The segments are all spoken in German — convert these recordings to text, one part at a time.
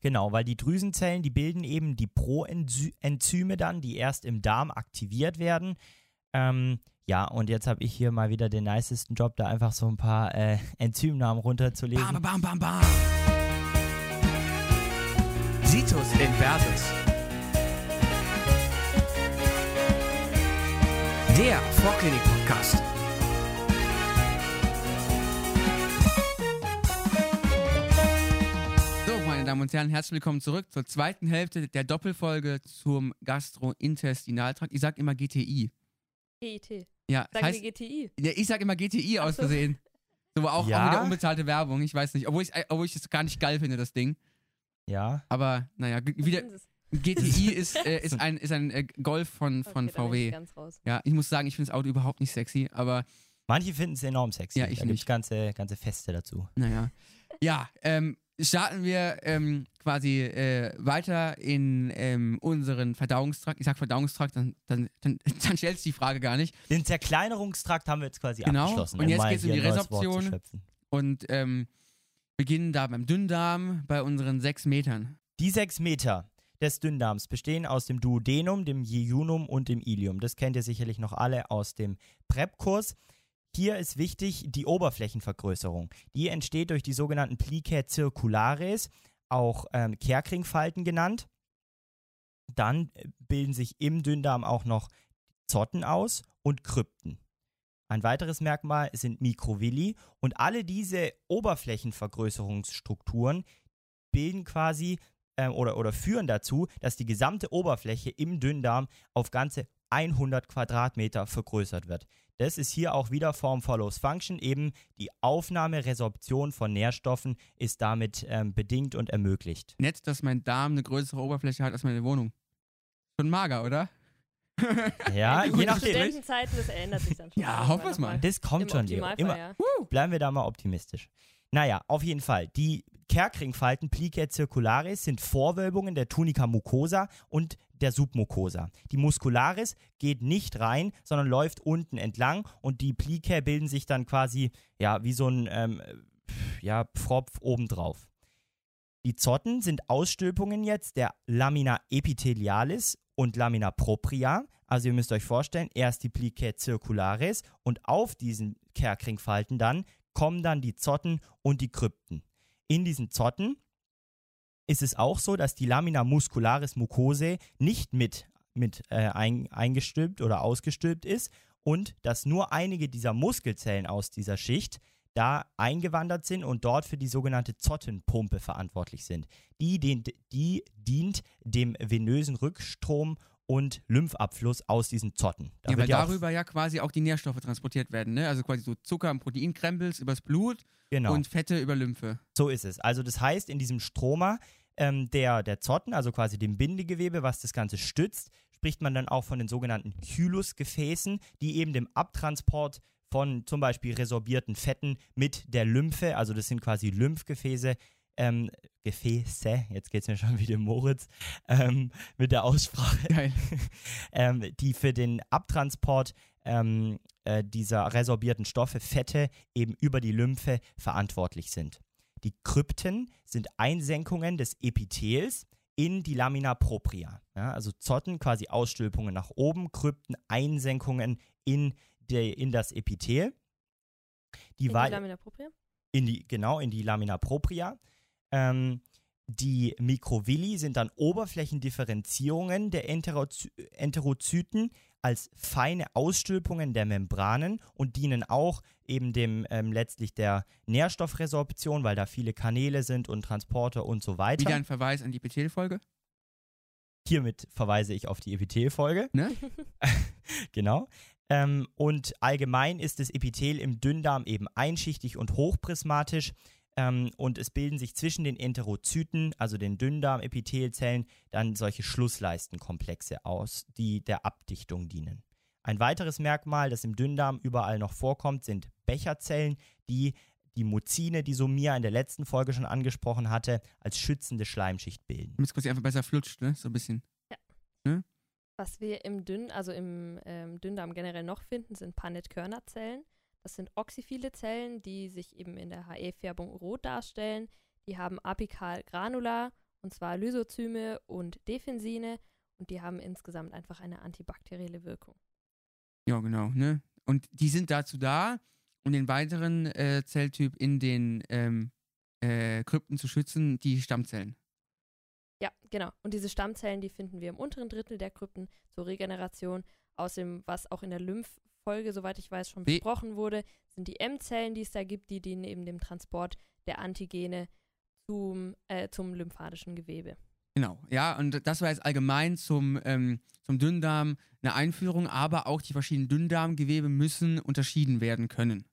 Genau, weil die Drüsenzellen, die bilden eben die Proenzyme dann, die erst im Darm aktiviert werden. Ähm, ja, und jetzt habe ich hier mal wieder den nicesten Job, da einfach so ein paar äh, Enzymnamen runterzulesen. Bam, bam, bam, bam. Situs Inversus. Der Vorklinik-Podcast. Damen und Herren, herzlich willkommen zurück zur zweiten Hälfte der Doppelfolge zum Gastrointestinaltrakt. Ich sag immer GTI. GIT. Ja, das Sagen heißt, wir GTI. ja, ich sag immer GTI aus so. Versehen. So, auch, auch Ja? wieder unbezahlte Werbung, ich weiß nicht. Obwohl ich obwohl ich es gar nicht geil finde, das Ding. Ja, Aber naja, wieder? GTI ist, äh, ist ein, ist ein äh, Golf von, von Okay, ich VW. ganz raus. Ja, ich muss sagen, ich finde das Auto überhaupt nicht sexy, aber manche finden es enorm sexy. Ja, ich da gibt's nicht. ganze, ganze Feste dazu. naja. Ja, ähm, starten wir ähm, quasi äh, weiter in ähm, unseren Verdauungstrakt. Ich sag Verdauungstrakt, dann, dann, dann, dann stellt sich die Frage gar nicht. Den Zerkleinerungstrakt haben wir jetzt quasi Genau, abgeschlossen. und jetzt mal geht's um die Resorption. Und ähm, beginnen da beim Dünndarm bei unseren sechs Metern. Die sechs Meter des Dünndarms bestehen aus dem Duodenum, dem Jejunum und dem Ilium. Das kennt ihr sicherlich noch alle aus dem Prep-Kurs. Hier ist wichtig die Oberflächenvergrößerung. Die entsteht durch die sogenannten Plicae circulares, auch ähm, Kerkringfalten genannt. Dann äh, bilden sich im Dünndarm auch noch Zotten aus und Krypten. Ein weiteres Merkmal sind Mikrovilli und alle diese Oberflächenvergrößerungsstrukturen bilden quasi ähm, oder, oder führen dazu, dass die gesamte Oberfläche im Dünndarm auf ganze 100 Quadratmeter vergrößert wird. Das ist hier auch wieder Form follows Function. Eben die Aufnahme, Resorption von Nährstoffen ist damit ähm, bedingt und ermöglicht. Nett, dass mein Darm eine größere Oberfläche hat als meine Wohnung. Schon mager, oder? Ja, je In nachdem. Studentenzeiten, das ändert sich dann schon. Ja, hoffen wir's noch mal. Das kommt Im schon, Leo. Immer, ja. bleiben wir da mal optimistisch. Naja, auf jeden Fall. Die Kerkringfalten Plicae circularis sind Vorwölbungen der Tunica mucosa und der Submucosa. Die Muscularis geht nicht rein, sondern läuft unten entlang und die Plicae bilden sich dann quasi ja wie so ein ähm, ja, Pfropf obendrauf. Die Zotten sind Ausstülpungen jetzt der Lamina epithelialis und Lamina propria. Also ihr müsst euch vorstellen, erst die Plicae circularis und auf diesen Kerkringfalten dann kommen dann die Zotten und die Krypten. In diesen Zotten ist es auch so, dass die Lamina muscularis mucosae nicht mit, mit äh, ein, eingestülpt oder ausgestülpt ist und dass nur einige dieser Muskelzellen aus dieser Schicht da eingewandert sind und dort für die sogenannte Zottenpumpe verantwortlich sind. Die, dient, die dient dem venösen Rückstrom und Lymphabfluss aus diesen Zotten. Da ja, weil ja darüber ja quasi auch die Nährstoffe transportiert werden, ne? Also quasi so Zucker und Proteinkrempels übers Blut genau. und Fette über Lymphe. So ist es. Also das heißt, in diesem Stroma ähm, der, der Zotten, also quasi dem Bindegewebe, was das Ganze stützt, spricht man dann auch von den sogenannten Hylusgefäßen, die eben dem Abtransport von zum Beispiel resorbierten Fetten mit der Lymphe, also das sind quasi Lymphgefäße, ähm, Gefäße, jetzt geht es mir schon wieder Moritz, ähm, mit der Aussprache, Geil. ähm, die für den Abtransport ähm, äh, dieser resorbierten Stoffe, Fette, eben über die Lymphe verantwortlich sind. Die Krypten sind Einsenkungen des Epithels in die Lamina propria. Ja, also Zotten, quasi Ausstülpungen nach oben, Krypten, Einsenkungen in, der, in das Epithel. Die, In die Lamina propria? in die, genau, in die Lamina propria. Ähm, die Mikrovilli sind dann Oberflächendifferenzierungen der Enterozy Enterozyten als feine Ausstülpungen der Membranen und dienen auch eben dem ähm, letztlich der Nährstoffresorption, weil da viele Kanäle sind und Transporter und so weiter. Wieder ein Verweis an die Epithelfolge. Hiermit verweise ich auf die Epithelfolge. Ne? genau. Ähm, und allgemein ist das Epithel im Dünndarm eben einschichtig und hochprismatisch. Ähm, und es bilden sich zwischen den Enterozyten, also den Dünndarmepithelzellen, dann solche Schlussleistenkomplexe aus, die der Abdichtung dienen. Ein weiteres Merkmal, das im Dünndarm überall noch vorkommt, sind Becherzellen, die die Muzine, die Somia in der letzten Folge schon angesprochen hatte, als schützende Schleimschicht bilden. Damit es quasi einfach besser flutscht, ne? So ein bisschen. Was wir im Dünn, also im ähm, Dünndarm generell noch finden, sind Panetkörnerzellen. Das sind oxyphile Zellen, die sich eben in der HE-Färbung rot darstellen. Die haben apikal Granula und zwar Lysozyme und Defensine und die haben insgesamt einfach eine antibakterielle Wirkung. Ja, genau, ne? Und die sind dazu da, um den weiteren äh, Zelltyp in den ähm, äh, Krypten zu schützen, die Stammzellen. Ja, genau. Und diese Stammzellen, die finden wir im unteren Drittel der Krypten zur Regeneration. Außerdem, was auch in der Lymphfolge, soweit ich weiß, schon Wie- besprochen wurde, sind die M-Zellen, die es da gibt, die dienen eben dem Transport der Antigene zum, äh, zum lymphatischen Gewebe. Genau, ja, und das war jetzt allgemein zum, ähm, zum Dünndarm eine Einführung, aber auch die verschiedenen Dünndarmgewebe müssen unterschieden werden können.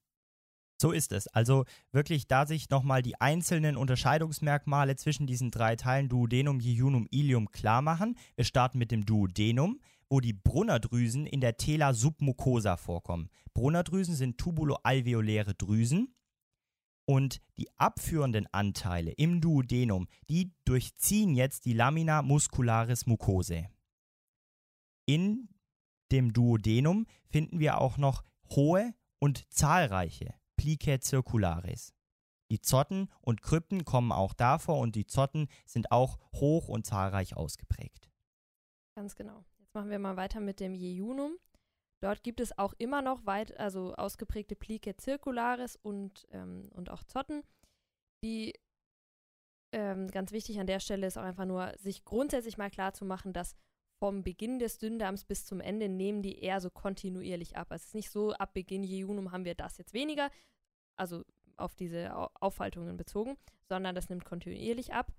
So ist es. Also wirklich, da sich nochmal die einzelnen Unterscheidungsmerkmale zwischen diesen drei Teilen Duodenum, Jejunum, Ilium klar machen. Wir starten mit dem Duodenum, wo die Brunnerdrüsen in der Tela submucosa vorkommen. Brunnerdrüsen sind tubuloalveoläre Drüsen und die abführenden Anteile im Duodenum, die durchziehen jetzt die Lamina muscularis mucosae. In dem Duodenum finden wir auch noch hohe und zahlreiche Plicae circularis. Die Zotten und Krypten kommen auch davor und die Zotten sind auch hoch und zahlreich ausgeprägt. Ganz genau. Machen wir mal weiter mit dem Jejunum. Dort gibt es auch immer noch weit, also ausgeprägte Plicae circularis und, ähm, und auch Zotten. Die ähm, ganz wichtig an der Stelle ist auch einfach nur, sich grundsätzlich mal klar zu machen, dass vom Beginn des Dünndarms bis zum Ende nehmen die eher so kontinuierlich ab. Also es ist nicht so, ab Beginn Jejunum haben wir das jetzt weniger, also auf diese Au- Aufhaltungen bezogen, sondern das nimmt kontinuierlich ab.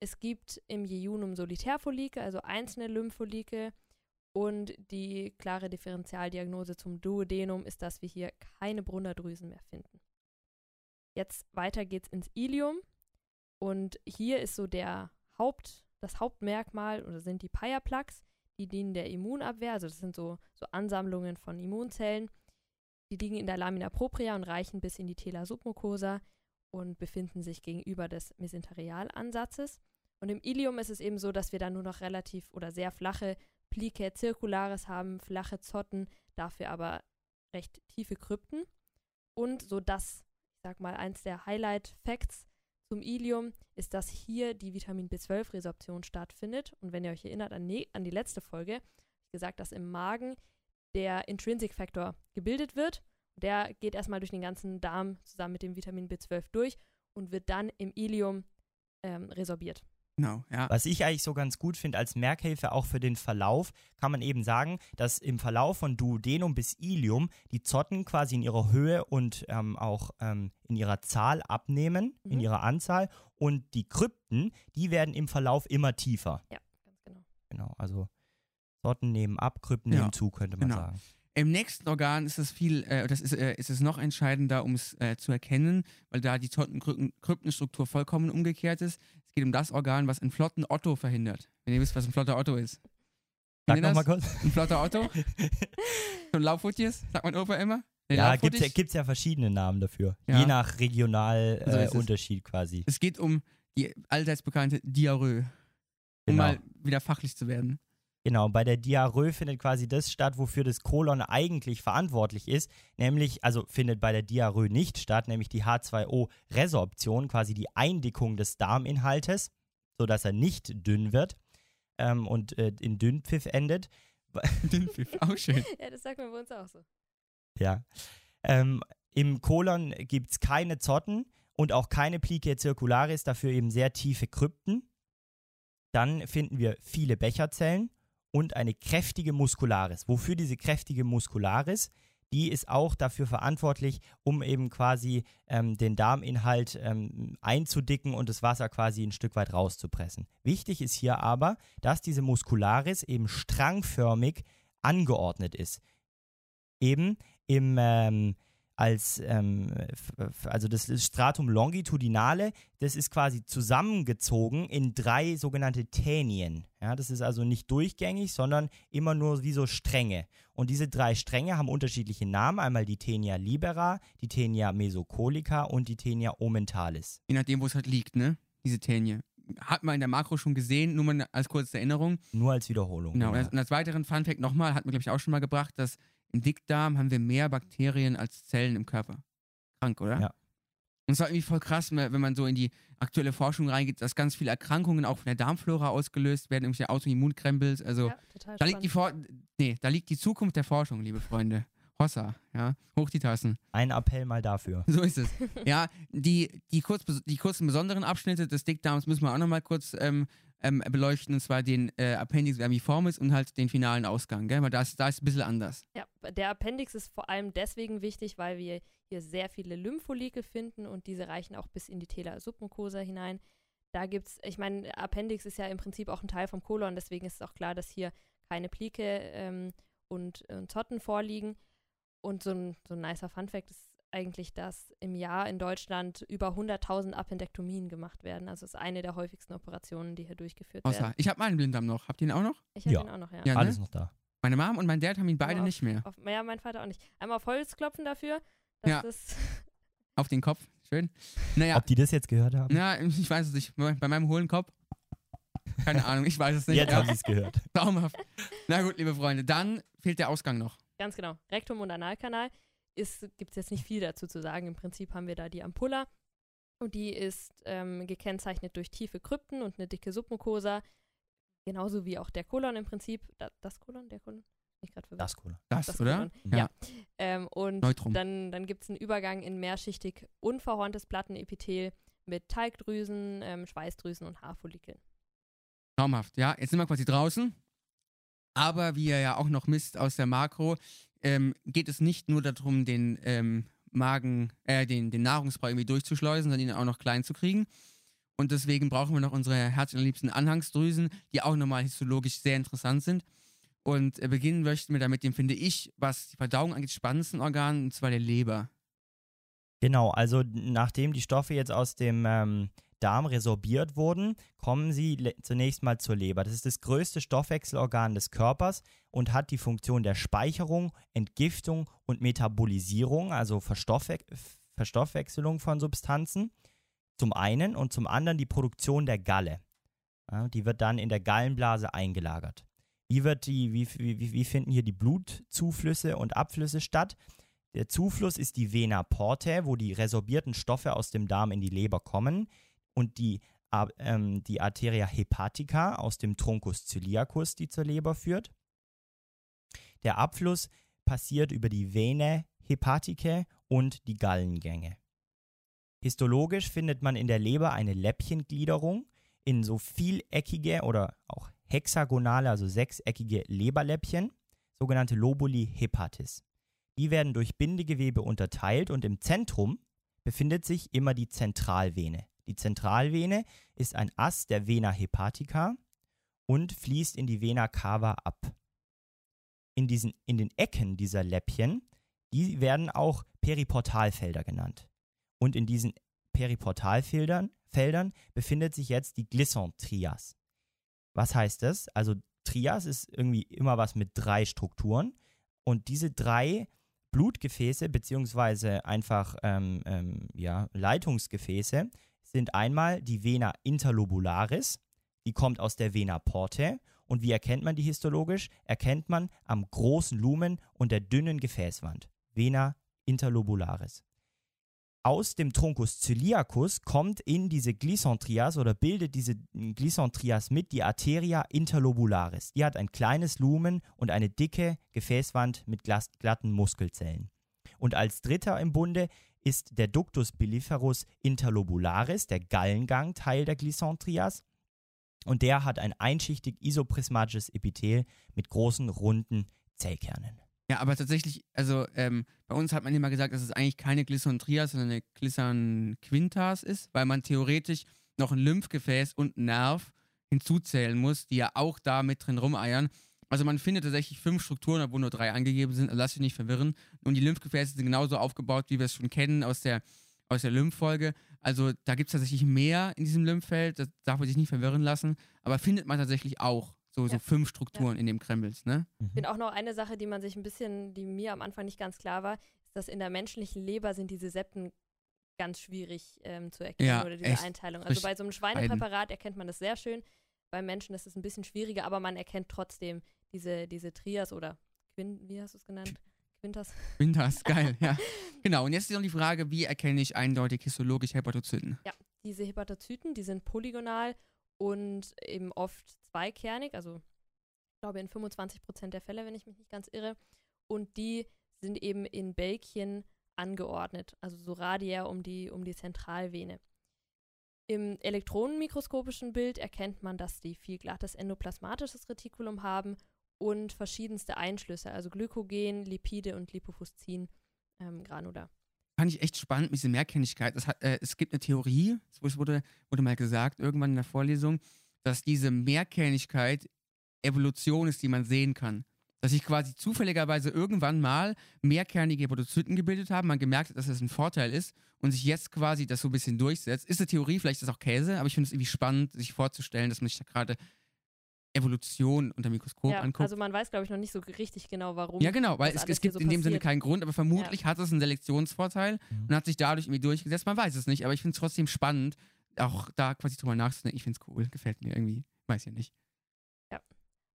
Es gibt im Jejunum Solitärfolike, also einzelne Lymphfolike. Und die klare Differentialdiagnose zum Duodenum ist, dass wir hier keine Brunnerdrüsen mehr finden. Jetzt weiter geht's ins Ilium. Und hier ist so der Haupt, das Hauptmerkmal oder sind die Pia-Plaques. Die dienen der Immunabwehr, also das sind so, so Ansammlungen von Immunzellen. Die liegen in der Lamina propria und reichen bis in die Tela submucosa und befinden sich gegenüber des Mesenterialansatzes. Und im Ilium ist es eben so, dass wir da nur noch relativ oder sehr flache Plicae circularis haben, flache Zotten, dafür aber recht tiefe Krypten. Und so das, ich sag mal, eins der Highlight-Facts zum Ilium ist, dass hier die Vitamin B12-Resorption stattfindet. Und wenn ihr euch erinnert an, ne an die letzte Folge, habe ich gesagt, dass im Magen der Intrinsic Factor gebildet wird. Der geht erstmal durch den ganzen Darm zusammen mit dem Vitamin B12 durch und wird dann im Ilium ähm, resorbiert. Genau, ja. Was ich eigentlich so ganz gut finde als Merkhilfe auch für den Verlauf, kann man eben sagen, dass im Verlauf von Duodenum bis Ilium die Zotten quasi in ihrer Höhe und ähm, auch ähm, in ihrer Zahl abnehmen, in Mhm. ihrer Anzahl und die Krypten, die werden im Verlauf immer tiefer. Ja, ganz genau. Genau, also Zotten nehmen ab, Krypten Ja, nehmen zu, könnte man genau. sagen. Im nächsten Organ ist es viel, äh, das ist, äh, ist es noch entscheidender, um es äh, zu erkennen, weil da die Zottenkryptenstruktur vollkommen umgekehrt ist. Es geht um das Organ, was einen flotten Otto verhindert. Wenn ihr wisst, was ein flotter Otto ist. Sag nochmal kurz. Ein flotter Otto? So ein Laufhutjes? Sagt mein Opa immer? Nee, Ja, gibt es ja, gibt's ja verschiedene Namen dafür. Ja. Je nach So Regionalunterschied äh. Unterschied quasi. Es geht um die allseits bekannte Diarrhoe. Um Genau. mal wieder fachlich zu werden. Genau, bei der Diarrhoe findet quasi das statt, wofür das Kolon eigentlich verantwortlich ist, nämlich, also findet bei der Diarrhoe nicht statt, nämlich die H2O-Resorption, quasi die Eindickung des Darminhaltes, sodass er nicht dünn wird ähm, und äh, in Dünnpfiff endet. Dünnpfiff, auch schön. Ja, das sagt man bei uns auch so. Ja. Ähm, Im Kolon gibt es keine Zotten und auch keine Plicae circularis, dafür eben sehr tiefe Krypten. Dann finden wir viele Becherzellen und eine kräftige Muscularis. Wofür diese kräftige Muscularis? Die ist auch dafür verantwortlich, um eben quasi ähm, den Darminhalt ähm, einzudicken und das Wasser quasi ein Stück weit rauszupressen. Wichtig ist hier aber, dass diese Muscularis eben strangförmig angeordnet ist. Eben im ähm, als ähm, also das Stratum longitudinale, das ist quasi zusammengezogen in drei sogenannte Tänien. Ja, das ist also nicht durchgängig, sondern immer nur wie so Stränge. Und diese drei Stränge haben unterschiedliche Namen, einmal die Tenia libera, die Tenia mesocolica und die Tenia omentalis. Je nachdem, wo es halt liegt, ne? Diese Tänie. Hat man in der Makro schon gesehen, nur mal als kurze Erinnerung. Nur als Wiederholung. Genau. Und als, und als weiteren Funfact nochmal, hat man, glaube ich, auch schon mal gebracht, dass im Dickdarm haben wir mehr Bakterien als Zellen im Körper. Krank, oder? Ja. Und es war irgendwie voll krass, wenn man so in die aktuelle Forschung reingeht, dass ganz viele Erkrankungen auch von der Darmflora ausgelöst werden, irgendwelche Autoimmunkrempels. Also Ja, da liegt die. For nee, da liegt die Zukunft der Forschung, liebe Freunde. Hossa, ja, hoch die Tassen. Ein Appell mal dafür. So ist es. Ja, die, die, kurz, die kurzen besonderen Abschnitte des Dickdarms müssen wir auch nochmal kurz ähm, ähm, beleuchten, und zwar den äh, Appendix vermiformis und halt den finalen Ausgang, gell? weil da ist, ein bisschen anders. Ja, der Appendix ist vor allem deswegen wichtig, weil wir hier sehr viele Lymphfolike finden und diese reichen auch bis in die Tela submucosa hinein. Da gibt's, ich meine, Appendix ist ja im Prinzip auch ein Teil vom Kolon, deswegen ist es auch klar, dass hier keine Plike ähm, und, und Zotten vorliegen. Und so ein, so ein nicer Funfact ist eigentlich, dass im Jahr in Deutschland über 100.000 Appendektomien gemacht werden. Also es ist eine der häufigsten Operationen, die hier durchgeführt werden. Hossa. Ich habe meinen Blinddarm noch. Habt ihr ihn auch noch? Ich habe Ja. ihn auch noch, ja. Ja, Alles ne? noch da. Meine Mom und mein Dad haben ihn beide Wow. nicht mehr. Auf, ja, mein Vater auch nicht. Einmal auf Holz klopfen dafür, dass Ja. das Auf den Kopf. Schön. Naja, Ob die das jetzt gehört haben? ja, ich weiß es nicht. Bei meinem hohlen Kopf. Keine Ahnung, ich weiß es nicht. Jetzt Ja, haben sie es gehört. traumhaft. Na gut, liebe Freunde, dann fehlt der Ausgang noch. Ganz genau. Rektum und Analkanal gibt es jetzt nicht viel dazu zu sagen. Im Prinzip haben wir da die Ampulla und die ist ähm, gekennzeichnet durch tiefe Krypten und eine dicke Submucosa. Genauso wie auch der Kolon im Prinzip. Da, das Kolon, der Kolon? Gerade verwirrt. Das cool. Das, Das oder? Kolon. Ja. Ja. Ähm, und Neutrum. dann, dann gibt es einen Übergang in mehrschichtig unverhorntes Plattenepithel mit Talgdrüsen, ähm, Schweißdrüsen und Haarfollikeln. Traumhaft. Ja, jetzt sind wir quasi draußen. Aber wie ihr ja auch noch misst aus der Makro, ähm, geht es nicht nur darum, den ähm, Magen, äh, den, den Nahrungsbrei irgendwie durchzuschleusen, sondern ihn auch noch klein zu kriegen. Und deswegen brauchen wir noch unsere herzallerliebsten Anhangsdrüsen, die auch nochmal histologisch sehr interessant sind. Und äh, beginnen möchten wir damit dem, finde ich, was die Verdauung angeht, spannendsten Organ, und zwar der Leber. Genau, also nachdem die Stoffe jetzt aus dem ähm, Darm resorbiert wurden, kommen sie zunächst mal zur Leber. Das ist das größte Stoffwechselorgan des Körpers und hat die Funktion der Speicherung, Entgiftung und Metabolisierung, also Verstoffwe Verstoffwechselung von Substanzen. Zum einen und zum anderen die Produktion der Galle. Ja, die wird dann in der Gallenblase eingelagert. Wie, wird die, wie, wie, wie finden hier die Blutzuflüsse und Abflüsse statt? Der Zufluss ist die Vena portae, wo die resorbierten Stoffe aus dem Darm in die Leber kommen und die, ähm, die Arteria hepatica aus dem Truncus celiacus, die zur Leber führt. Der Abfluss passiert über die Vene hepaticae und die Gallengänge. Histologisch findet man in der Leber eine Läppchengliederung in so vieleckige oder auch hexagonale, also sechseckige Leberläppchen, sogenannte Lobuli hepatis. Die werden durch Bindegewebe unterteilt und im Zentrum befindet sich immer die Zentralvene. Die Zentralvene ist ein Ast der Vena hepatica und fließt in die Vena cava ab. In, diesen, in den Ecken dieser Läppchen, die werden auch Periportalfelder genannt. Und in diesen Periportalfeldern Feldern befindet sich jetzt die Glisson-Trias. Was heißt das? Also Trias ist irgendwie immer was mit drei Strukturen und diese drei Blutgefäße beziehungsweise einfach ähm, ähm, ja, Leitungsgefäße sind einmal die Vena interlobularis, die kommt aus der Vena portae und wie erkennt man die histologisch? Erkennt man am großen Lumen und der dünnen Gefäßwand. Vena interlobularis. Aus dem Truncus celiacus kommt in diese Glisson-Trias oder bildet diese Glisson-Trias mit die Arteria interlobularis. Die hat ein kleines Lumen und eine dicke Gefäßwand mit glatten Muskelzellen. Und als dritter im Bunde ist der Ductus biliferus interlobularis, der Gallengang Teil der Glisson-Trias. Und der hat ein einschichtig isoprismatisches Epithel mit großen, runden Zellkernen. Ja, aber tatsächlich, also ähm, bei uns hat man immer gesagt, dass es eigentlich keine Glisson Trias, sondern eine Glisson Quintas ist, weil man theoretisch noch ein Lymphgefäß und einen Nerv hinzuzählen muss, die ja auch da mit drin rumeiern. Also man findet tatsächlich fünf Strukturen, obwohl nur drei angegeben sind, also lass dich nicht verwirren. Und die Lymphgefäße sind genauso aufgebaut, wie wir es schon kennen aus der, aus der Lymphfolge. Also da gibt es tatsächlich mehr in diesem Lymphfeld, das darf man sich nicht verwirren lassen, aber findet man tatsächlich auch so, so Ja. fünf Strukturen in dem Kremls, ne? Mhm. Ich finde auch noch eine Sache, die man sich ein bisschen, die mir am Anfang nicht ganz klar war, ist, dass in der menschlichen Leber sind diese Septen ganz schwierig ähm, zu erkennen Ja, oder diese echt. Einteilung. Also bei so einem Schweinepräparat erkennt man das sehr schön. Beim Menschen ist es ein bisschen schwieriger, aber man erkennt trotzdem diese, diese Trias oder Quin, wie hast du es genannt? Winters. Winters, geil, ja. Genau, und jetzt ist noch die Frage, wie erkenne ich eindeutig histologisch Hepatozyten? Diese Hepatozyten, die sind polygonal und eben oft zweikernig, also ich glaube in 25% der Fälle, wenn ich mich nicht ganz irre. Und die sind eben in Bälkchen angeordnet, also so radiär um die, um die Zentralvene. Im elektronenmikroskopischen Bild erkennt man, dass die viel glattes endoplasmatisches Retikulum haben und verschiedenste Einschlüsse, also Glykogen, Lipide und Lipofuscin ähm, Granula. Fand ich echt spannend mit dieser Mehrkennigkeit. Es, hat, äh, es gibt eine Theorie, es wurde, wurde mal gesagt, irgendwann in der Vorlesung, dass diese Mehrkennigkeit Evolution ist, die man sehen kann. Dass sich quasi zufälligerweise irgendwann mal mehrkernige Hepatozyten gebildet haben, man gemerkt hat, dass das ein Vorteil ist und sich jetzt quasi das so ein bisschen durchsetzt. Ist eine Theorie, vielleicht ist das auch Käse, aber ich finde es irgendwie spannend, sich vorzustellen, dass man sich da gerade Evolution unter dem Mikroskop ja, anguckt. also man weiß, glaube ich, noch nicht so richtig genau, warum. Ja, genau, weil das es, alles es gibt so in dem Sinne keinen Grund, aber vermutlich hat es einen Selektionsvorteil Mhm. und hat sich dadurch irgendwie durchgesetzt. Man weiß es nicht, aber ich finde es trotzdem spannend, auch da quasi drüber nachzudenken. Ich finde es cool, gefällt mir irgendwie. Weiß ja nicht.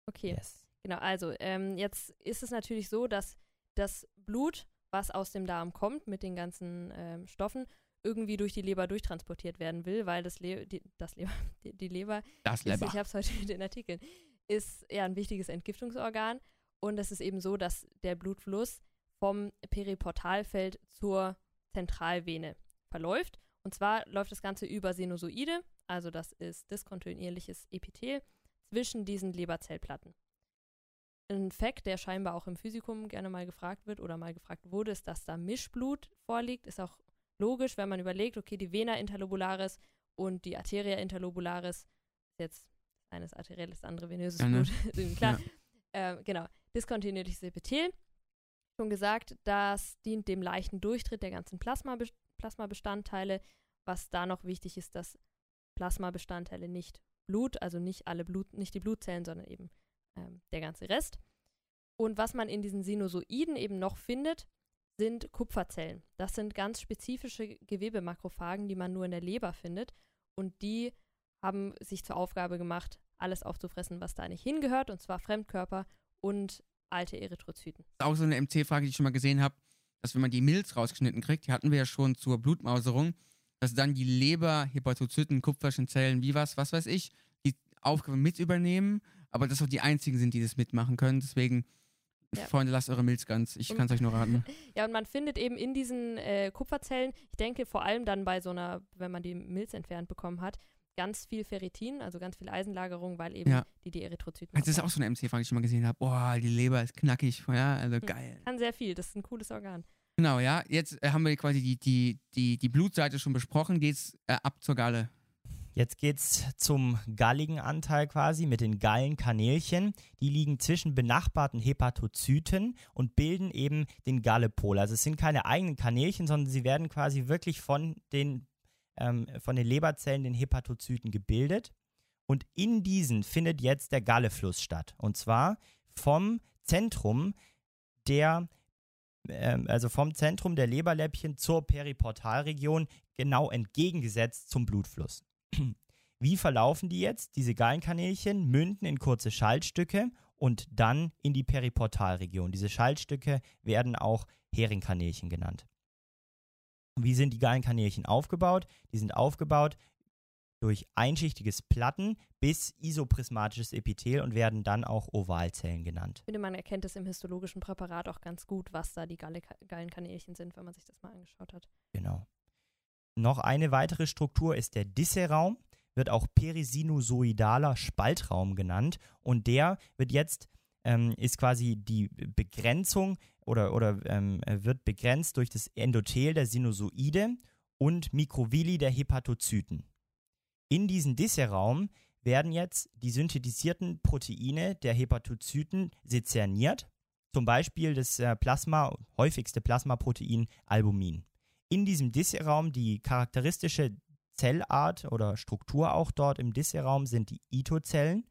Okay. Yes. Genau, also ähm, jetzt ist es natürlich so, dass das Blut, was aus dem Darm kommt mit den ganzen ähm, Stoffen, irgendwie durch die Leber durchtransportiert werden will, weil das, Le die, das Leber, die, die Leber, Das ist, Leber. ich habe es heute in den Artikeln, ist ja ein wichtiges Entgiftungsorgan und es ist eben so, dass der Blutfluss vom Periportalfeld zur Zentralvene verläuft. Und zwar läuft das Ganze über Sinusoide, also das ist diskontinuierliches Epithel zwischen diesen Leberzellplatten. Ein Fakt, der scheinbar auch im Physikum gerne mal gefragt wird oder mal gefragt wurde, ist, dass da Mischblut vorliegt. Ist auch logisch, wenn man überlegt, okay, die Vena interlobularis und die Arteria interlobularis, ist jetzt eines arterielles, das andere venöses Ja, ne? Blut, Ihnen klar. Ähm, genau, diskontinuierliches Epithel. Schon gesagt, das dient dem leichten Durchtritt der ganzen Plasma Plasmabestandteile. Was da noch wichtig ist, dass Plasmabestandteile nicht Blut, also nicht alle Blut, nicht die Blutzellen, sondern eben ähm, der ganze Rest. Und was man in diesen Sinusoiden eben noch findet, sind Kupferzellen. Das sind ganz spezifische Gewebemakrophagen, die man nur in der Leber findet. Und die haben sich zur Aufgabe gemacht, alles aufzufressen, was da nicht hingehört, und zwar Fremdkörper und alte Erythrozyten. Das ist auch so eine MC-Frage, die ich schon mal gesehen habe, dass wenn man die Milz rausgeschnitten kriegt, die hatten wir ja schon zur Blutmauserung, dass dann die Leber, Hepatozyten, kupferschen Zellen, wie was, was weiß ich, die Aufgabe mit übernehmen, aber das auch die einzigen sind, die das mitmachen können. Deswegen, Ja. Freunde, lasst eure Milz ganz. Ich kann es euch nur raten. Ja, und man findet eben in diesen äh, Kupferzellen, ich denke vor allem dann bei so einer, wenn man die Milz entfernt bekommen hat, ganz viel Ferritin, also ganz viel Eisenlagerung, weil eben Ja. die die Erythrozyten Das ist auch so eine MC-Frage, die ich schon mal gesehen habe. Boah, die Leber ist knackig. Ja, also Hm. geil. Kann sehr viel, das ist ein cooles Organ. Genau, ja. Jetzt äh, haben wir quasi die, die, die, die Blutseite schon besprochen. Geht's äh, ab zur Galle. Jetzt geht's zum galligen Anteil quasi mit den Gallenkanälchen. Die liegen zwischen benachbarten Hepatozyten und bilden eben den Gallepol. Also es sind keine eigenen Kanälchen, sondern sie werden quasi wirklich von den, ähm, von den Leberzellen, den Hepatozyten gebildet. Und in diesen findet jetzt der Gallefluss statt. Und zwar vom Zentrum der ähm, also vom Zentrum der Leberläppchen zur Periportalregion genau entgegengesetzt zum Blutfluss. Wie verlaufen die jetzt? Diese Gallenkanälchen münden in kurze Schaltstücke und dann in die Periportalregion. Diese Schaltstücke werden auch Heringkanälchen genannt. Wie sind die Gallenkanälchen aufgebaut? Die sind aufgebaut durch einschichtiges Platten bis isoprismatisches Epithel und werden dann auch Ovalzellen genannt. Ich finde, man erkennt es im histologischen Präparat auch ganz gut, was da die Galle Gallenkanälchen sind, wenn man sich das mal angeschaut hat. Genau. Noch eine weitere Struktur ist der Disseraum, wird auch perisinusoidaler Spaltraum genannt. Und der wird jetzt, ähm, ist quasi die Begrenzung oder, oder ähm, wird begrenzt durch das Endothel der Sinusoide und Mikrovilli der Hepatozyten. In diesen Disseraum werden jetzt die synthetisierten Proteine der Hepatozyten sezerniert, zum Beispiel das äh, Plasma, häufigste Plasmaprotein Albumin in diesem Disseraum die charakteristische Zellart oder Struktur auch dort im Disseraum sind die Itozellen.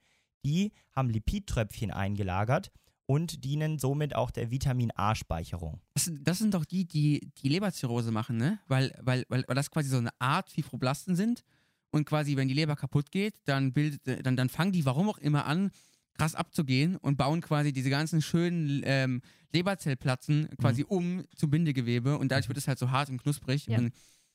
Die haben Lipidtröpfchen eingelagert und dienen somit auch der Vitamin A-Speicherung. Das, sind- das sind doch die, die die Leberzirrhose machen, ne? Weil, weil, weil, weil das quasi so eine Art Fibroblasten sind. Und quasi, wenn die Leber kaputt geht, dann, bildet, dann, dann fangen die, warum auch immer, an, krass abzugehen und bauen quasi diese ganzen schönen ähm, Leberzellplatten quasi Mhm. um zu Bindegewebe und dadurch wird es halt so hart und knusprig. Ja. Und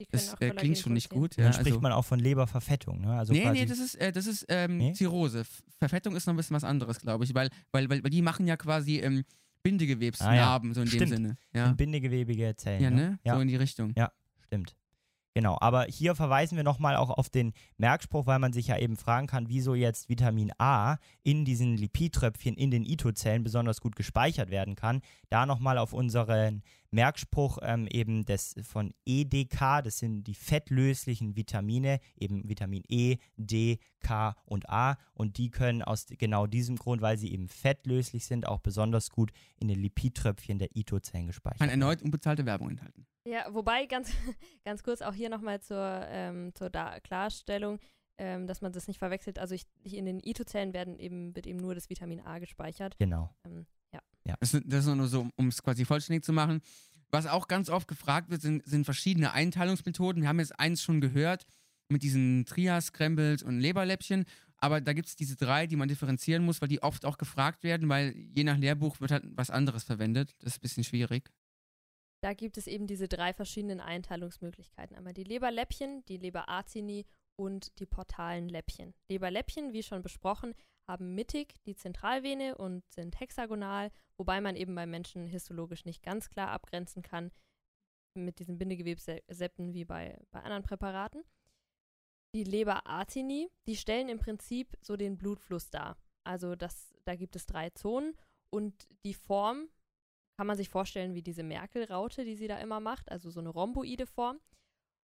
das äh, klingt schon nicht gut. Ja, Dann spricht also, man auch von Leberverfettung, ne? Also nee, quasi, nee, das ist, äh, das ist ähm, Nee? Zirrhose. Verfettung ist noch ein bisschen was anderes, glaube ich, weil, weil, weil, weil die machen ja quasi ähm, Bindegewebsnarben, so in dem Stimmt. Sinne. Ja, sind bindegewebige Zellen. ja ne? Ja. So in die Richtung. Stimmt. Genau, aber hier verweisen wir nochmal auch auf den Merkspruch, weil man sich ja eben fragen kann, wieso jetzt Vitamin A in diesen Lipidtröpfchen in den Ito-Zellen besonders gut gespeichert werden kann. Da nochmal auf unseren Merkspruch ähm, eben des von EDK, das sind die fettlöslichen Vitamine, eben Vitamin E, D, K und A und die können aus genau diesem Grund, weil sie eben fettlöslich sind, auch besonders gut in den Lipidtröpfchen der Ito-Zellen gespeichert Kann werden. erneut unbezahlte Werbung enthalten. Ja, wobei ganz, ganz kurz auch hier nochmal zur, ähm, zur da Klarstellung, ähm, dass man das nicht verwechselt. Also ich, in den Ito-Zellen werden eben, wird eben nur das Vitamin A gespeichert. Genau. Ähm, ja. Das, ist- das ist nur so, um es quasi vollständig zu machen. Was auch ganz oft gefragt wird, sind, sind verschiedene Einteilungsmethoden. Wir haben jetzt eins schon gehört mit diesen Trias-Scrambles und Leberläppchen. Aber da gibt es diese drei, die man differenzieren muss, weil die oft auch gefragt werden, weil je nach Lehrbuch wird halt was anderes verwendet. Das ist ein bisschen schwierig. Da gibt es eben diese drei verschiedenen Einteilungsmöglichkeiten. Einmal die Leberläppchen, die Leberacini und die portalen Läppchen. Leberläppchen, wie schon besprochen, haben mittig die Zentralvene und sind hexagonal, wobei man eben beim Menschen histologisch nicht ganz klar abgrenzen kann mit diesen Bindegewebsseppen wie bei, bei anderen Präparaten. Die Leberacini, die stellen im Prinzip so den Blutfluss dar. Also das, da gibt es drei Zonen und die Form kann man sich vorstellen wie diese Merkel-Raute, die sie da immer macht, also so eine rhomboide Form.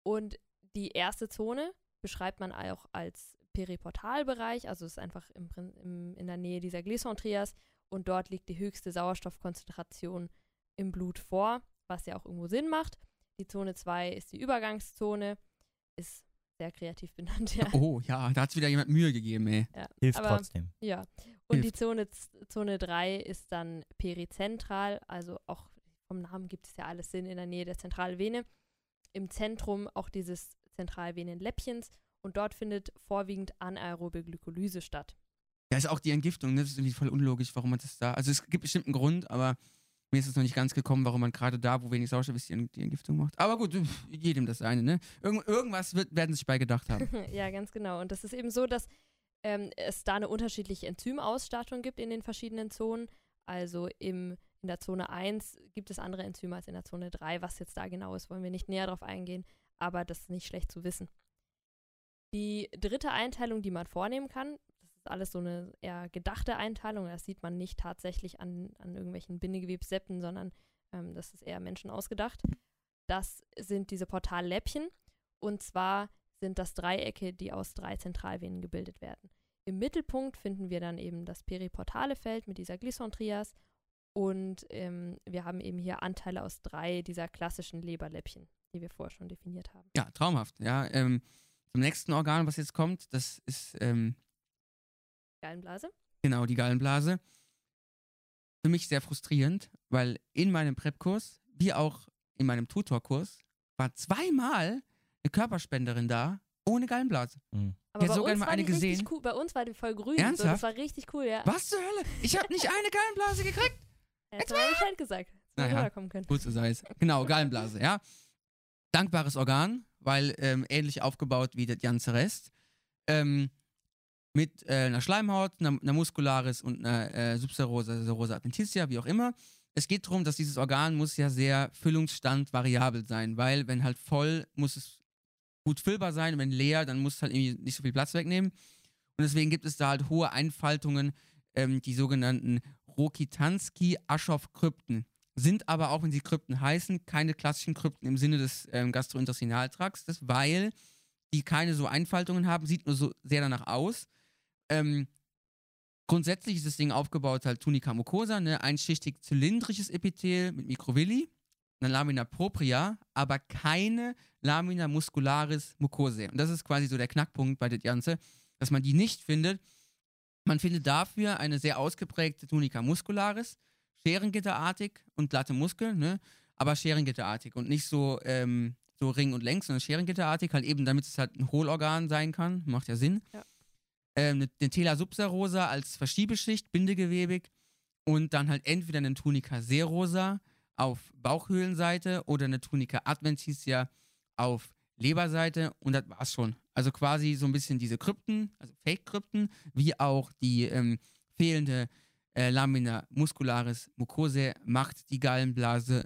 Und die erste Zone beschreibt man auch als Periportalbereich, also ist einfach im, im, in der Nähe dieser Glisson-Trias und dort liegt die höchste Sauerstoffkonzentration im Blut vor, was ja auch irgendwo Sinn macht. Die Zone 2 ist die Übergangszone, ist sehr kreativ benannt, ja. Oh ja, da hat es wieder jemand Mühe gegeben, ey. ja. Hilft Aber- trotzdem. Ja, und die Hilft. Zone, z- Zone 3 ist dann perizentral, also auch vom Namen gibt es ja alles Sinn in der Nähe der Zentralvene. Im Zentrum auch dieses Zentralvenenläppchens und dort findet vorwiegend anaerobe Glykolyse statt. Da ist auch die Entgiftung, ne? das ist irgendwie voll unlogisch, warum man das da. Also es gibt bestimmt einen Grund, aber mir ist es noch nicht ganz gekommen, warum man gerade da, wo wenig Sauerstoff ist, die, die Entgiftung macht. Aber gut, jedem das eine, ne? Irgend, irgendwas wird, werden sie sich bei gedacht haben. ja, ganz genau. Und das ist eben so, dass ähm, es da eine unterschiedliche Enzymausstattung gibt in den verschiedenen Zonen. Also im, in der Zone 1 gibt es andere Enzyme als in der Zone 3. Was jetzt da genau ist, wollen wir nicht näher drauf eingehen, aber das ist nicht schlecht zu wissen. Die dritte Einteilung, die man vornehmen kann, das ist alles so eine eher gedachte Einteilung, das sieht man nicht tatsächlich an, an irgendwelchen Bindegewebsseppen, sondern ähm, das ist eher Menschen ausgedacht. Das sind diese Portalläppchen und zwar sind das Dreiecke, die aus drei Zentralvenen gebildet werden. Im Mittelpunkt finden wir dann eben das periportale Feld mit dieser Glisson-Trias und ähm, wir haben eben hier Anteile aus drei dieser klassischen Leberläppchen, die wir vorher schon definiert haben. Ja, traumhaft. Ja, ähm, zum nächsten Organ, was jetzt kommt, das ist ähm, Gallenblase? genau die Gallenblase. Für mich sehr frustrierend, weil in meinem Prep-Kurs, wie auch in meinem Tutorkurs, war zweimal eine Körperspenderin da, ohne Gallenblase. Mhm. Aber Ja, bei, sogar uns mal war eine die richtig gesehen. cool. bei uns war die voll grün. So, Ernsthaft? das war richtig cool, ja. Was zur Hölle? Ich habe nicht eine Gallenblase gekriegt. Hättest du mal Bescheid gesagt. Naja. Gut, so sei es. Genau, Gallenblase, ja. Dankbares Organ, weil ähm, ähnlich aufgebaut wie der ganze Rest. Ähm, mit äh, einer Schleimhaut, einer, einer Muscularis und einer äh, Subserosa, Serosa adventitia, wie auch immer. Es geht darum, dass dieses Organ muss ja sehr Füllungsstand variabel sein, weil wenn halt voll, muss es gut füllbar sein wenn leer, dann muss es halt irgendwie nicht so viel Platz wegnehmen. Und deswegen gibt es da halt hohe Einfaltungen, ähm, die sogenannten Rokitansky-Aschoff-Krypten sind aber auch, wenn sie Krypten heißen, keine klassischen Krypten im Sinne des ähm, Gastrointestinaltrakts, weil die keine so Einfaltungen haben, sieht nur so sehr danach aus. Ähm, grundsätzlich ist das Ding aufgebaut halt Tunica mucosa, ne, einschichtig zylindrisches Epithel mit Mikrovilli, eine Lamina propria, aber keine Lamina muscularis mucosae. Und das ist quasi so der Knackpunkt bei der Ganze, dass man die nicht findet. Man findet dafür eine sehr ausgeprägte Tunica muscularis, scherengitterartig und glatte Muskeln, ne? aber scherengitterartig und nicht so, ähm, so ring und längs, sondern scherengitterartig, halt eben, damit es halt ein Hohlorgan sein kann. Macht ja Sinn. Ja. ähm, eine, eine Tela subserosa als Verschiebeschicht, bindegewebig und dann halt entweder eine Tunica serosa auf Bauchhöhlenseite oder eine Tunica adventitia auf Leberseite und das war's schon. Also quasi so ein bisschen diese Krypten, also Fake-Krypten, wie auch die ähm, fehlende äh, Lamina muscularis mucosae macht die Gallenblase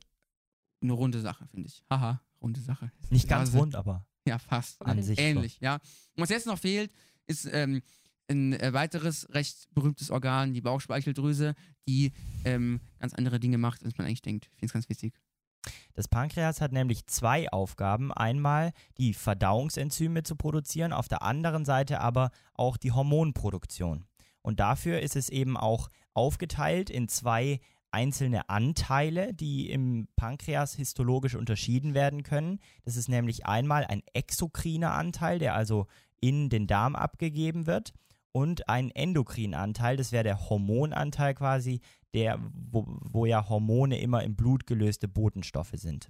eine runde Sache, finde ich. Haha, runde Sache. Nicht ganz Blase. rund, aber Ja, fast. an sich Ähnlich, ja. Und was jetzt noch fehlt, ist ähm, ein äh, weiteres recht berühmtes Organ, die Bauchspeicheldrüse, die ähm, ganz andere Dinge macht, als man eigentlich denkt. Ich finde es ganz wichtig. Das Pankreas hat nämlich zwei Aufgaben. Einmal die Verdauungsenzyme zu produzieren, auf der anderen Seite aber auch die Hormonproduktion. Und dafür ist es eben auch aufgeteilt in zwei einzelne Anteile, die im Pankreas histologisch unterschieden werden können. Das ist nämlich einmal ein exokriner Anteil, der also in den Darm abgegeben wird, und ein endokriner Anteil, das wäre der Hormonanteil quasi, der, wo, wo ja Hormone immer im Blut gelöste Botenstoffe sind.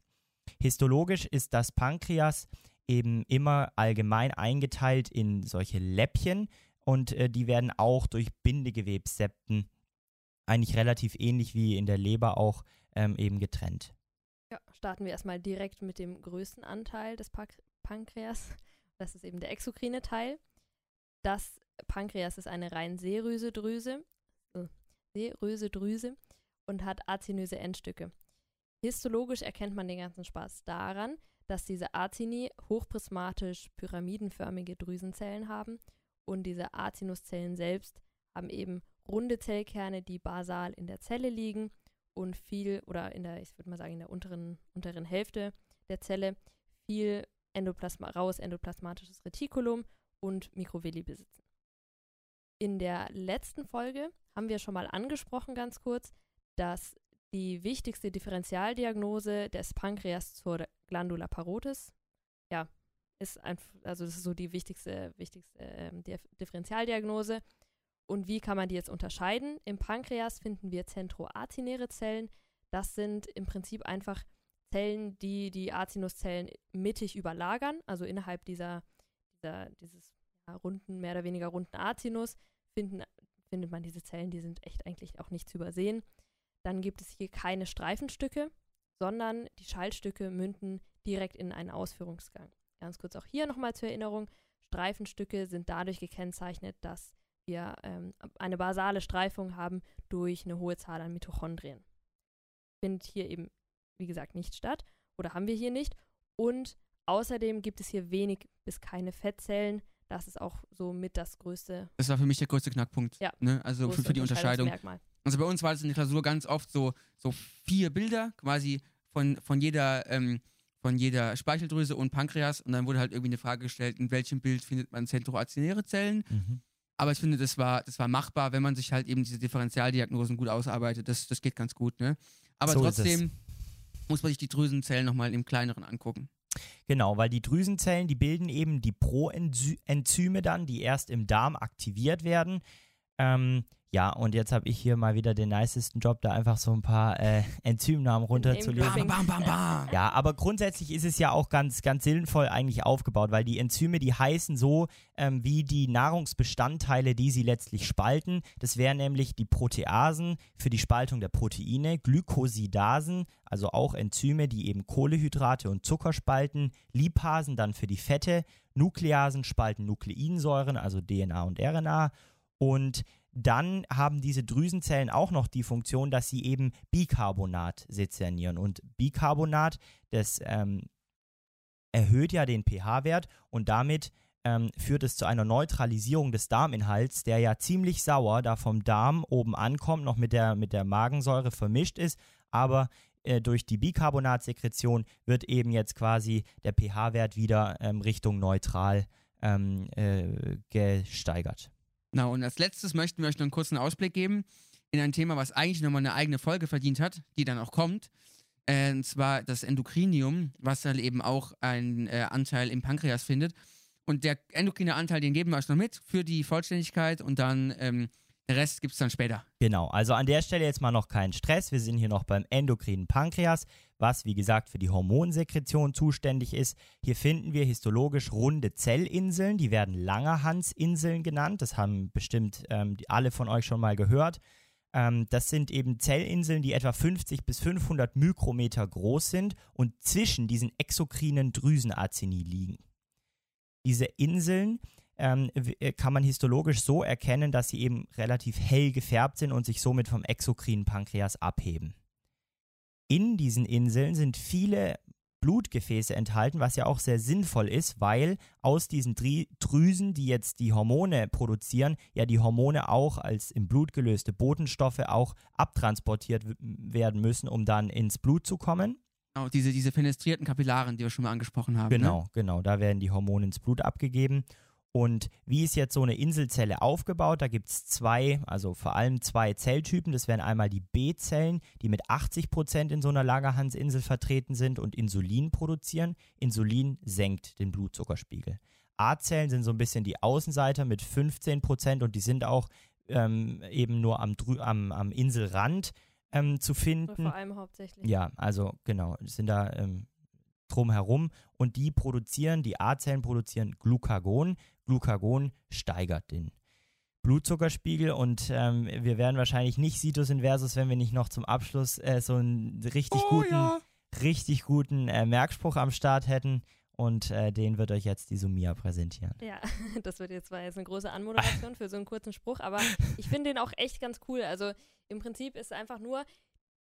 Histologisch ist das Pankreas eben immer allgemein eingeteilt in solche Läppchen und äh, die werden auch durch Bindegewebssepten eigentlich relativ ähnlich wie in der Leber auch ähm, eben getrennt. Ja, starten wir erstmal direkt mit dem größten Anteil des Pak Pankreas. Das ist eben der exokrine Teil. Das Pankreas ist eine rein seröse Drüse, äh, seröse Drüse und hat azinöse Endstücke. Histologisch erkennt man den ganzen Spaß daran, dass diese Acini hochprismatisch pyramidenförmige Drüsenzellen haben und diese Acinuszellen selbst haben eben runde Zellkerne, die basal in der Zelle liegen und viel, oder in der, ich würde mal sagen, in der unteren, unteren Hälfte der Zelle viel Endoplasma, raues endoplasmatisches Retikulum und Mikrovilli besitzen. In der letzten Folge haben wir schon mal angesprochen, ganz kurz, dass die wichtigste Differentialdiagnose des Pankreas zur Glandula parotis, ja, ist einfach, also das ist so die wichtigste, wichtigste ähm, Dif- Differentialdiagnose. Und wie kann man die jetzt unterscheiden? Im Pankreas finden wir zentroacinäre Zellen. Das sind im Prinzip einfach Zellen, die die Acinuszellen mittig überlagern, also innerhalb dieser, dieser dieses runden, mehr oder weniger runden Acinus finden, findet man diese Zellen, die sind echt eigentlich auch nicht zu übersehen. Dann gibt es hier keine Streifenstücke, sondern die Schaltstücke münden direkt in einen Ausführungsgang. Ganz kurz auch hier nochmal zur Erinnerung. Streifenstücke sind dadurch gekennzeichnet, dass wir ähm, eine basale Streifung haben durch eine hohe Zahl an Mitochondrien. Findet hier eben, wie gesagt, nicht statt oder haben wir hier nicht. Und außerdem gibt es hier wenig bis keine Fettzellen. Das ist auch so mit das größte, Das war für mich der größte Knackpunkt. Ja. Ne? Also für, für die Unterscheidung. Also bei uns war das in der Klausur ganz oft so, so vier Bilder, quasi von, von jeder, ähm, von jeder Speicheldrüse und Pankreas und dann wurde halt irgendwie eine Frage gestellt, in welchem Bild findet man zentroacinäre Zellen. Mhm. Aber ich finde, das war, das war machbar, wenn man sich halt eben diese Differentialdiagnosen gut ausarbeitet. Das, das geht ganz gut, ne? Aber So trotzdem muss man sich die Drüsenzellen nochmal im kleineren angucken. Genau, weil die Drüsenzellen, die bilden eben die Proenzyme dann, die erst im Darm aktiviert werden. Ähm, ja, und jetzt habe ich hier mal wieder den nicesten Job, da einfach so ein paar äh, Enzymnamen runterzulesen. Bam, bam, bam. Ja, aber grundsätzlich ist es ja auch ganz, ganz sinnvoll eigentlich aufgebaut, weil die Enzyme, die heißen so ähm, wie die Nahrungsbestandteile, die sie letztlich spalten. Das wären nämlich die Proteasen für die Spaltung der Proteine, Glykosidasen, also auch Enzyme, die eben Kohlehydrate und Zucker spalten, Lipasen dann für die Fette, Nukleasen spalten Nukleinsäuren, also DNA und RNA und dann haben diese Drüsenzellen auch noch die Funktion, dass sie eben Bicarbonat sezernieren. Und Bicarbonat, das ähm, erhöht ja den pH-Wert und damit ähm, führt es zu einer Neutralisierung des Darminhalts, der ja ziemlich sauer da vom Darm oben ankommt, noch mit der, mit der Magensäure vermischt ist, aber äh, durch die Bicarbonatsekretion wird eben jetzt quasi der pH-Wert wieder ähm, Richtung neutral ähm, äh, gesteigert. Na, und als letztes möchten wir euch noch einen kurzen Ausblick geben in ein Thema, was eigentlich nochmal eine eigene Folge verdient hat, die dann auch kommt. Äh, und zwar das Endokrinium, was dann eben auch einen äh, Anteil im Pankreas findet. Und der endokrine Anteil, den geben wir euch noch mit für die Vollständigkeit und dann ähm, Der Rest gibt es dann später. Genau, also an der Stelle jetzt mal noch keinen Stress. Wir sind hier noch beim endokrinen Pankreas, was wie gesagt für die Hormonsekretion zuständig ist. Hier finden wir histologisch runde Zellinseln, die werden Langerhansinseln genannt. Das haben bestimmt ähm, die, alle von euch schon mal gehört. Ähm, das sind eben Zellinseln, die etwa 50 bis 500 Mikrometer groß sind und zwischen diesen exokrinen Drüsenazini liegen. Diese Inseln ähm, w- kann man histologisch so erkennen, dass sie eben relativ hell gefärbt sind und sich somit vom exokrinen Pankreas abheben. In diesen Inseln sind viele Blutgefäße enthalten, was ja auch sehr sinnvoll ist, weil aus diesen Drüsen, die jetzt die Hormone produzieren, ja die Hormone auch als im Blut gelöste Botenstoffe auch abtransportiert werden müssen, um dann ins Blut zu kommen. Genau, diese, diese fenestrierten Kapillaren, die wir schon mal angesprochen haben. Genau, Ne? genau. Da werden die Hormone ins Blut abgegeben. Und wie ist jetzt so eine Inselzelle aufgebaut? Da gibt es zwei, also vor allem zwei Zelltypen. Das wären einmal die B-Zellen, die mit 80 Prozent in so einer Langerhansinsel vertreten sind und Insulin produzieren. Insulin senkt den Blutzuckerspiegel. A-Zellen sind so ein bisschen die Außenseiter mit 15 Prozent und die sind auch ähm, eben nur am, am, am Inselrand ähm, zu finden. vor allem hauptsächlich. Ja, also genau, sind da ähm, drumherum und die produzieren, die A-Zellen produzieren Glucagon. Glucagon steigert den Blutzuckerspiegel und ähm, wir werden wahrscheinlich nicht Situs Inversus, wenn wir nicht noch zum Abschluss äh, so einen richtig Oh guten, ja. richtig guten äh, Merkspruch am Start hätten und äh, den wird euch jetzt die Sumia präsentieren. Ja, das wird jetzt, war jetzt eine große Anmoderation für so einen kurzen Spruch, aber ich finde den auch echt ganz cool. Also im Prinzip ist einfach nur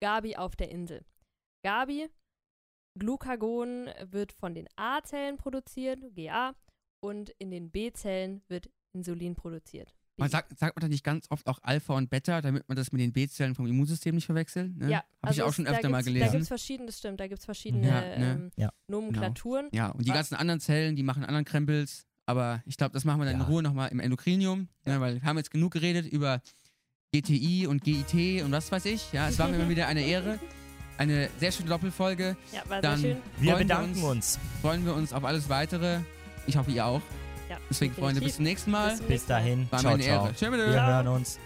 Gabi auf der Insel. Gabi, Glucagon wird von den A-Zellen produziert, GA, und in den B-Zellen wird Insulin produziert. Man sagt, sagt man da nicht ganz oft auch Alpha und Beta, damit man das mit den B-Zellen vom Immunsystem nicht verwechselt? Ne? Ja, Habe also ich auch schon öfter mal gibt's- Da gelesen. gibt es verschiedene, das stimmt, da gibt es verschiedene Ja, ne? ähm, Ja. Nomenklaturen. Ja, und die Was- ganzen anderen Zellen, die machen anderen Krempels. Aber ich glaube, das machen wir dann Ja. in Ruhe nochmal im Endokrinium, ne, weil wir haben jetzt genug geredet über GTI und GIT und was weiß ich. Ja, es war mir immer wieder eine Ehre. Eine sehr schöne Doppelfolge. Ja, war Dann- sehr schön. Wir Freuen wir bedanken uns. uns. Freuen wir uns auf alles weitere. Ich hoffe, ihr auch. Ja, Deswegen, definitiv. Freunde, bis zum nächsten Mal. Bis dahin. War ciao, meine ciao. Ehre. Ciao. Wir hören uns.